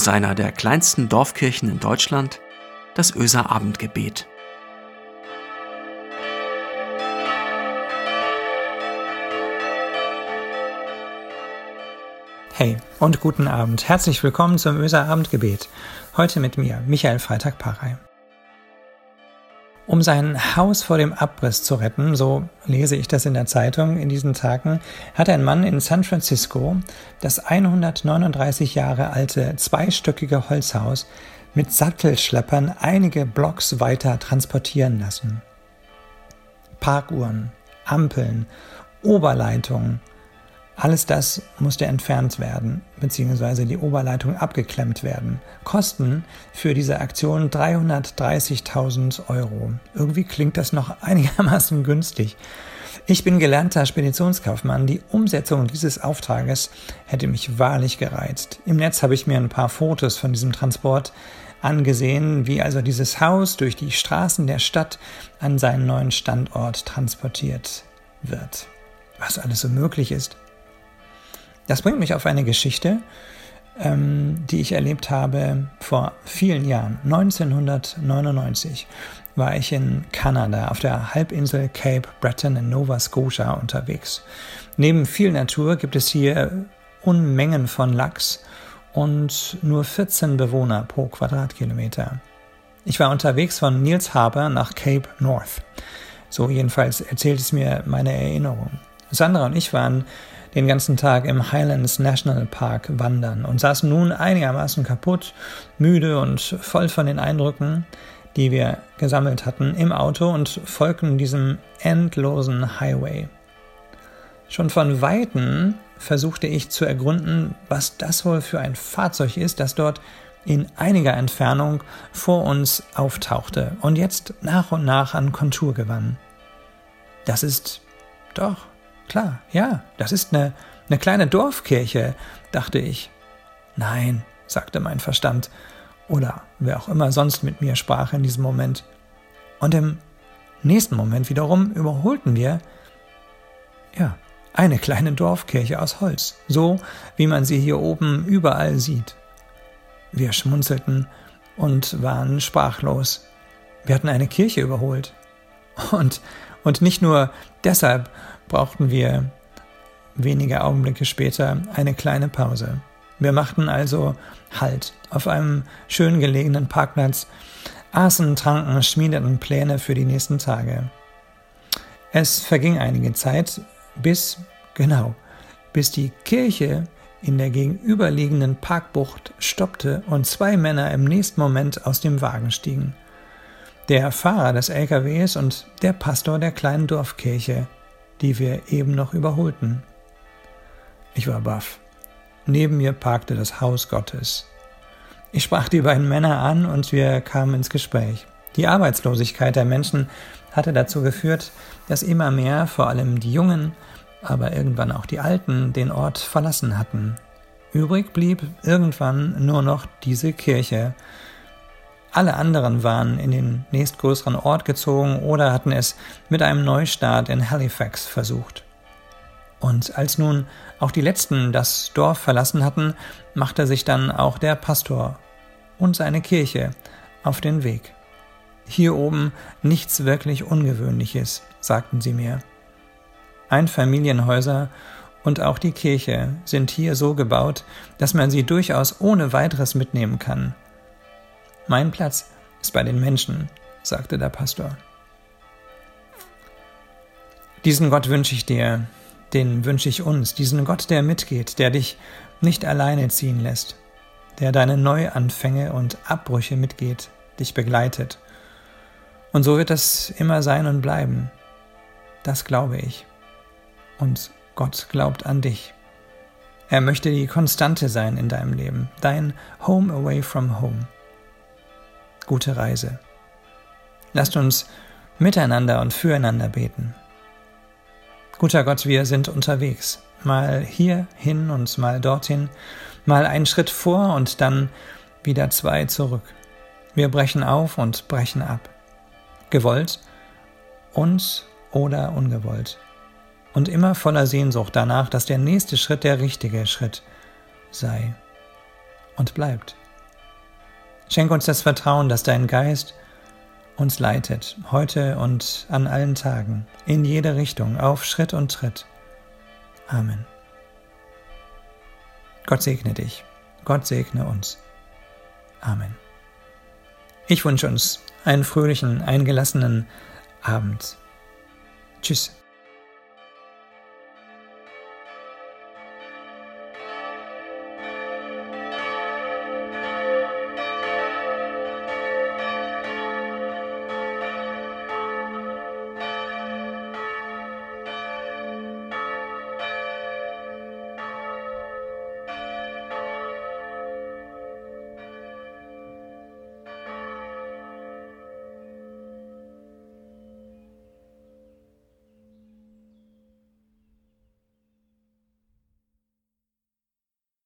aus einer der kleinsten Dorfkirchen in Deutschland, das Öser Abendgebet. Hey und guten Abend. Herzlich willkommen zum Öser Abendgebet. Heute mit mir, Michael Freitag-Parey. Um sein Haus vor dem Abriss zu retten, so lese ich das in der Zeitung in diesen Tagen, hat ein Mann in San Francisco das 139 Jahre alte zweistöckige Holzhaus mit Sattelschleppern einige Blocks weiter transportieren lassen. Parkuhren, Ampeln, Oberleitungen, alles das musste entfernt werden, beziehungsweise die Oberleitung abgeklemmt werden. Kosten für diese Aktion 330.000 Euro. Irgendwie klingt das noch einigermaßen günstig. Ich bin gelernter Speditionskaufmann. Die Umsetzung dieses Auftrages hätte mich wahrlich gereizt. Im Netz habe ich mir ein paar Fotos von diesem Transport angesehen, wie also dieses Haus durch die Straßen der Stadt an seinen neuen Standort transportiert wird. Was alles so möglich ist. Das bringt mich auf eine Geschichte, ähm, die ich erlebt habe vor vielen Jahren. 1999 war ich in Kanada auf der Halbinsel Cape Breton in Nova Scotia unterwegs. Neben viel Natur gibt es hier Unmengen von Lachs und nur 14 Bewohner pro Quadratkilometer. Ich war unterwegs von Niels Harbour nach Cape North. So jedenfalls erzählt es mir meine Erinnerung. Sandra und ich waren den ganzen Tag im Highlands National Park wandern und saßen nun einigermaßen kaputt, müde und voll von den Eindrücken, die wir gesammelt hatten, im Auto und folgten diesem endlosen Highway. Schon von Weitem versuchte ich zu ergründen, was das wohl für ein Fahrzeug ist, das dort in einiger Entfernung vor uns auftauchte und jetzt nach und nach an Kontur gewann. Das ist doch Klar, ja, das ist eine, eine kleine Dorfkirche, dachte ich. Nein, sagte mein Verstand, oder wer auch immer sonst mit mir sprach in diesem Moment. Und im nächsten Moment wiederum überholten wir, ja, eine kleine Dorfkirche aus Holz, so wie man sie hier oben überall sieht. Wir schmunzelten und waren sprachlos. Wir hatten eine Kirche überholt. Und, und nicht nur deshalb brauchten wir wenige Augenblicke später eine kleine Pause. Wir machten also Halt auf einem schön gelegenen Parkplatz, aßen, tranken, schmiedeten Pläne für die nächsten Tage. Es verging einige Zeit, bis, genau, bis die Kirche in der gegenüberliegenden Parkbucht stoppte und zwei Männer im nächsten Moment aus dem Wagen stiegen. Der Fahrer des LKWs und der Pastor der kleinen Dorfkirche, die wir eben noch überholten. Ich war baff. Neben mir parkte das Haus Gottes. Ich sprach die beiden Männer an und wir kamen ins Gespräch. Die Arbeitslosigkeit der Menschen hatte dazu geführt, dass immer mehr, vor allem die Jungen, aber irgendwann auch die Alten, den Ort verlassen hatten. Übrig blieb irgendwann nur noch diese Kirche, alle anderen waren in den nächstgrößeren Ort gezogen oder hatten es mit einem Neustart in Halifax versucht. Und als nun auch die letzten das Dorf verlassen hatten, machte sich dann auch der Pastor und seine Kirche auf den Weg. Hier oben nichts wirklich Ungewöhnliches, sagten sie mir. Einfamilienhäuser und auch die Kirche sind hier so gebaut, dass man sie durchaus ohne weiteres mitnehmen kann. Mein Platz ist bei den Menschen, sagte der Pastor. Diesen Gott wünsche ich dir, den wünsche ich uns, diesen Gott, der mitgeht, der dich nicht alleine ziehen lässt, der deine Neuanfänge und Abbrüche mitgeht, dich begleitet. Und so wird das immer sein und bleiben. Das glaube ich. Und Gott glaubt an dich. Er möchte die Konstante sein in deinem Leben, dein Home away from home gute Reise. Lasst uns miteinander und füreinander beten. Guter Gott, wir sind unterwegs, mal hier hin und mal dorthin, mal einen Schritt vor und dann wieder zwei zurück. Wir brechen auf und brechen ab. Gewollt und oder ungewollt. Und immer voller Sehnsucht danach, dass der nächste Schritt der richtige Schritt sei und bleibt. Schenk uns das Vertrauen, dass dein Geist uns leitet, heute und an allen Tagen, in jede Richtung, auf Schritt und Tritt. Amen. Gott segne dich. Gott segne uns. Amen. Ich wünsche uns einen fröhlichen, eingelassenen Abend. Tschüss.